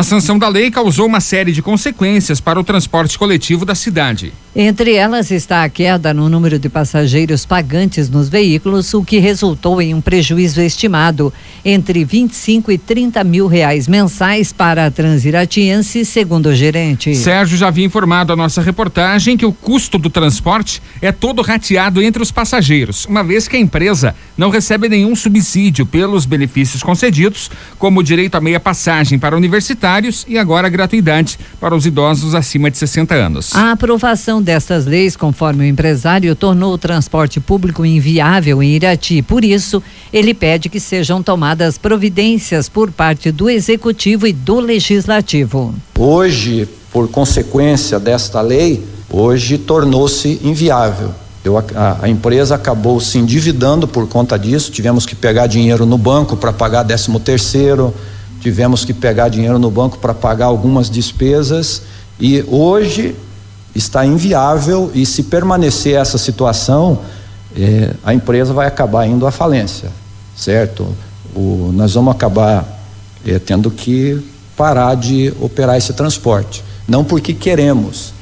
A sanção da lei causou uma série de consequências para o transporte coletivo da cidade. Entre elas está a queda no número de passageiros pagantes nos veículos, o que resultou em um prejuízo estimado entre 25 e 30 mil reais mensais para a Transiratiense, segundo o gerente. Sérgio já havia informado a nossa reportagem que o custo do transporte é todo rateado entre os passageiros, uma vez que a empresa não recebe nenhum subsídio pelos benefícios concedidos, como o direito à meia passagem para universitários e agora a gratuidade para os idosos acima de 60 anos. A aprovação destas leis, conforme o empresário, tornou o transporte público inviável em Irati. Por isso, ele pede que sejam tomadas providências por parte do executivo e do legislativo. Hoje, por consequência desta lei, hoje tornou-se inviável. Eu, a, a, empresa acabou se endividando por conta disso. Tivemos que pegar dinheiro no banco para pagar 13 terceiro, tivemos que pegar dinheiro no banco para pagar algumas despesas e hoje está inviável e se permanecer essa situação, eh, a empresa vai acabar indo à falência, certo? O, nós vamos acabar eh, tendo que parar de operar esse transporte. Não porque queremos,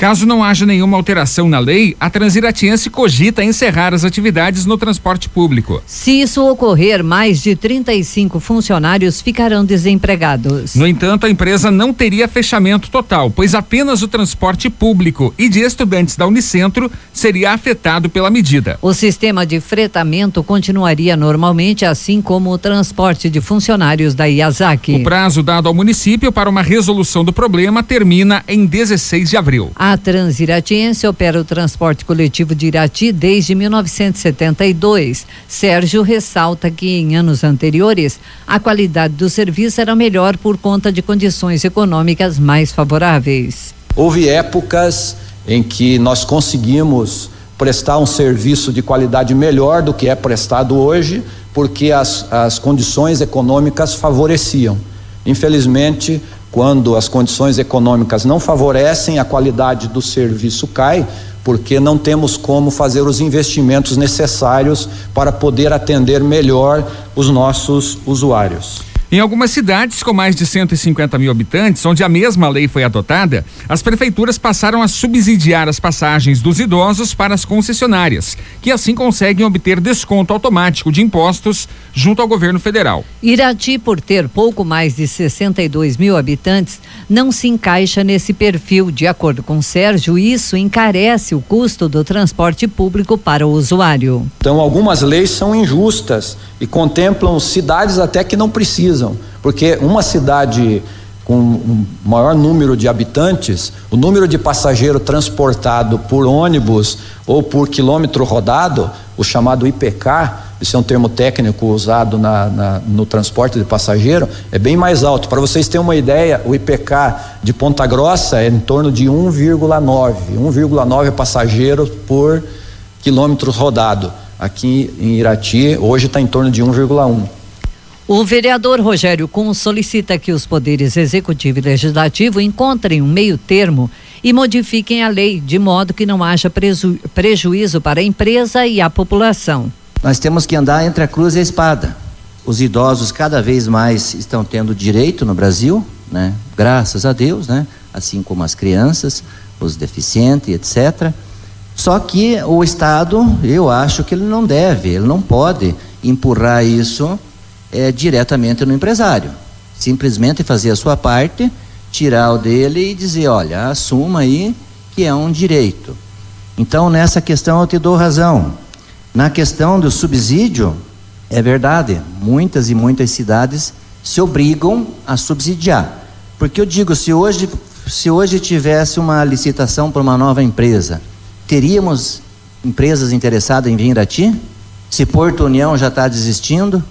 Caso não haja nenhuma alteração na lei, a Transiratiense cogita encerrar as atividades no transporte público. Se isso ocorrer, mais de 35 funcionários ficarão desempregados. No entanto, a empresa não teria fechamento total, pois apenas o transporte público e de estudantes da Unicentro seria afetado pela medida. O sistema de fretamento continuaria normalmente, assim como o transporte de funcionários da Iazaki. O prazo dado ao município para uma resolução do problema termina em 16 de abril. A Transiratiense opera o transporte coletivo de Irati desde 1972. Sérgio ressalta que em anos anteriores a qualidade do serviço era melhor por conta de condições econômicas mais favoráveis. Houve épocas em que nós conseguimos prestar um serviço de qualidade melhor do que é prestado hoje, porque as, as condições econômicas favoreciam. Infelizmente, quando as condições econômicas não favorecem, a qualidade do serviço cai, porque não temos como fazer os investimentos necessários para poder atender melhor os nossos usuários. Em algumas cidades com mais de 150 mil habitantes, onde a mesma lei foi adotada, as prefeituras passaram a subsidiar as passagens dos idosos para as concessionárias, que assim conseguem obter desconto automático de impostos junto ao governo federal. Irati, por ter pouco mais de 62 mil habitantes, não se encaixa nesse perfil. De acordo com Sérgio, isso encarece o custo do transporte público para o usuário. Então, algumas leis são injustas e contemplam cidades até que não precisam, porque uma cidade com um maior número de habitantes, o número de passageiro transportado por ônibus ou por quilômetro rodado, o chamado IPK, isso é um termo técnico usado na, na, no transporte de passageiro, é bem mais alto. Para vocês terem uma ideia, o IPK de Ponta Grossa é em torno de 1,9, 1,9 passageiros por quilômetro rodado aqui em Irati, hoje está em torno de 1,1. O vereador Rogério Kun solicita que os poderes executivo e legislativo encontrem um meio termo e modifiquem a lei de modo que não haja preju prejuízo para a empresa e a população. Nós temos que andar entre a cruz e a espada. Os idosos cada vez mais estão tendo direito no Brasil, né? Graças a Deus, né? Assim como as crianças, os deficientes, etc. Só que o Estado, eu acho que ele não deve, ele não pode empurrar isso é, diretamente no empresário. Simplesmente fazer a sua parte, tirar o dele e dizer: olha, assuma aí que é um direito. Então, nessa questão eu te dou razão. Na questão do subsídio, é verdade, muitas e muitas cidades se obrigam a subsidiar. Porque eu digo, se hoje, se hoje tivesse uma licitação para uma nova empresa, teríamos empresas interessadas em vir a ti? Se Porto União já está desistindo,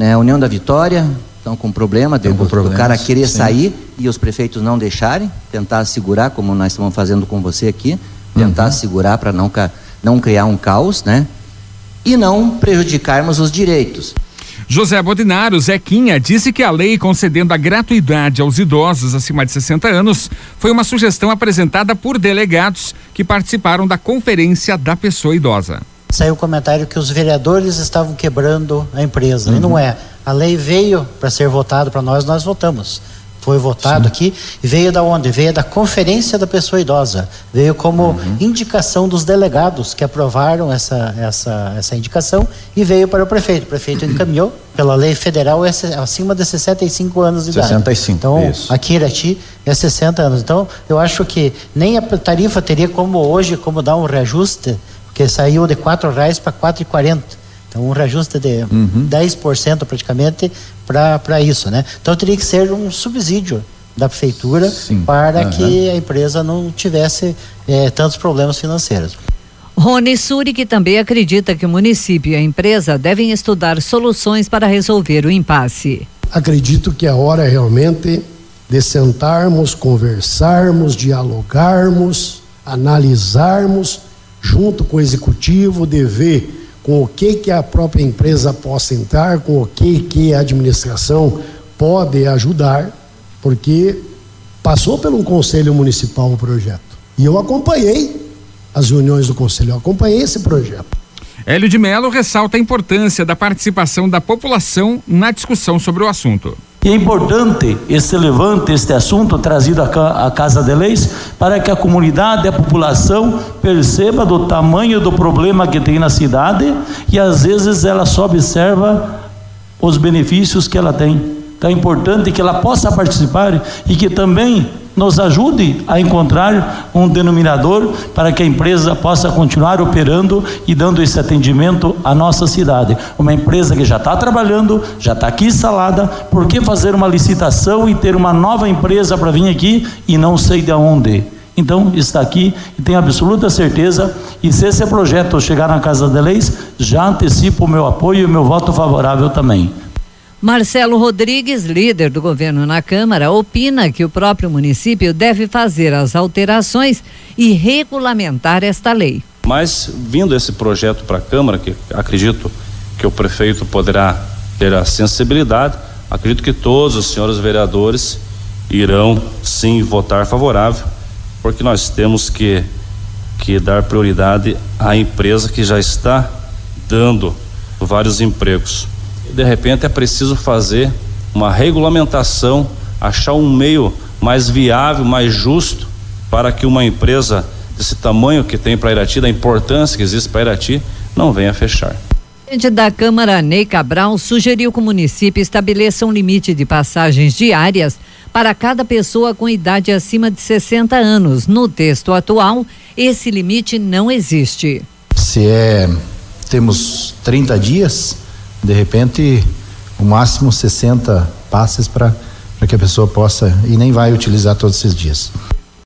né? União da Vitória estão com problema, de, com do cara querer sim. sair e os prefeitos não deixarem, tentar segurar, como nós estamos fazendo com você aqui, tentar uhum. segurar para não, não criar um caos, né? E não prejudicarmos os direitos. José Bodinaro, Zequinha, disse que a lei concedendo a gratuidade aos idosos acima de 60 anos foi uma sugestão apresentada por delegados que participaram da Conferência da Pessoa Idosa. Saiu o comentário que os vereadores estavam quebrando a empresa. Uhum. E não é. A lei veio para ser votada para nós, nós votamos. foi votado Sim. aqui, veio da onde? Veio da Conferência da Pessoa Idosa. Veio como uhum. indicação dos delegados que aprovaram essa, essa, essa indicação e veio para o prefeito. O prefeito encaminhou pela lei federal é acima de 65 anos de 65, idade. 65, Então, isso. aqui em Irati é 60 anos. Então, eu acho que nem a tarifa teria como hoje, como dar um reajuste, porque saiu de R$ reais para R$ 4,40. Então, um reajuste de uhum. 10% praticamente para isso, né? Então, teria que ser um subsídio da prefeitura Sim. para uhum. que a empresa não tivesse é, tantos problemas financeiros. Rony Suri, que também acredita que o município e a empresa devem estudar soluções para resolver o impasse. Acredito que a hora é realmente de sentarmos, conversarmos, dialogarmos, analisarmos junto com o executivo, de ver com o que que a própria empresa possa entrar, com o que que a administração pode ajudar, porque passou pelo conselho municipal o projeto. E eu acompanhei as reuniões do conselho, eu acompanhei esse projeto. Hélio de Mello ressalta a importância da participação da população na discussão sobre o assunto. E é importante este levante, este assunto trazido à Casa de Leis, para que a comunidade, a população perceba do tamanho do problema que tem na cidade e às vezes ela só observa os benefícios que ela tem. Então é importante que ela possa participar e que também nos ajude a encontrar um denominador para que a empresa possa continuar operando e dando esse atendimento à nossa cidade. Uma empresa que já está trabalhando, já está aqui instalada, por que fazer uma licitação e ter uma nova empresa para vir aqui e não sei de onde? Então, está aqui e tenho absoluta certeza. E se esse projeto chegar na Casa de Leis, já antecipo o meu apoio e o meu voto favorável também. Marcelo Rodrigues, líder do governo na Câmara, opina que o próprio município deve fazer as alterações e regulamentar esta lei. Mas, vindo esse projeto para a Câmara, que acredito que o prefeito poderá ter a sensibilidade, acredito que todos os senhores vereadores irão sim votar favorável, porque nós temos que, que dar prioridade à empresa que já está dando vários empregos de repente é preciso fazer uma regulamentação, achar um meio mais viável, mais justo para que uma empresa desse tamanho que tem para Irati, da importância que existe para Irati, não venha fechar. O presidente da Câmara, Ney Cabral, sugeriu que o município estabeleça um limite de passagens diárias para cada pessoa com idade acima de 60 anos. No texto atual, esse limite não existe. Se é temos 30 dias, de repente, o máximo 60 passes para que a pessoa possa e nem vai utilizar todos esses dias.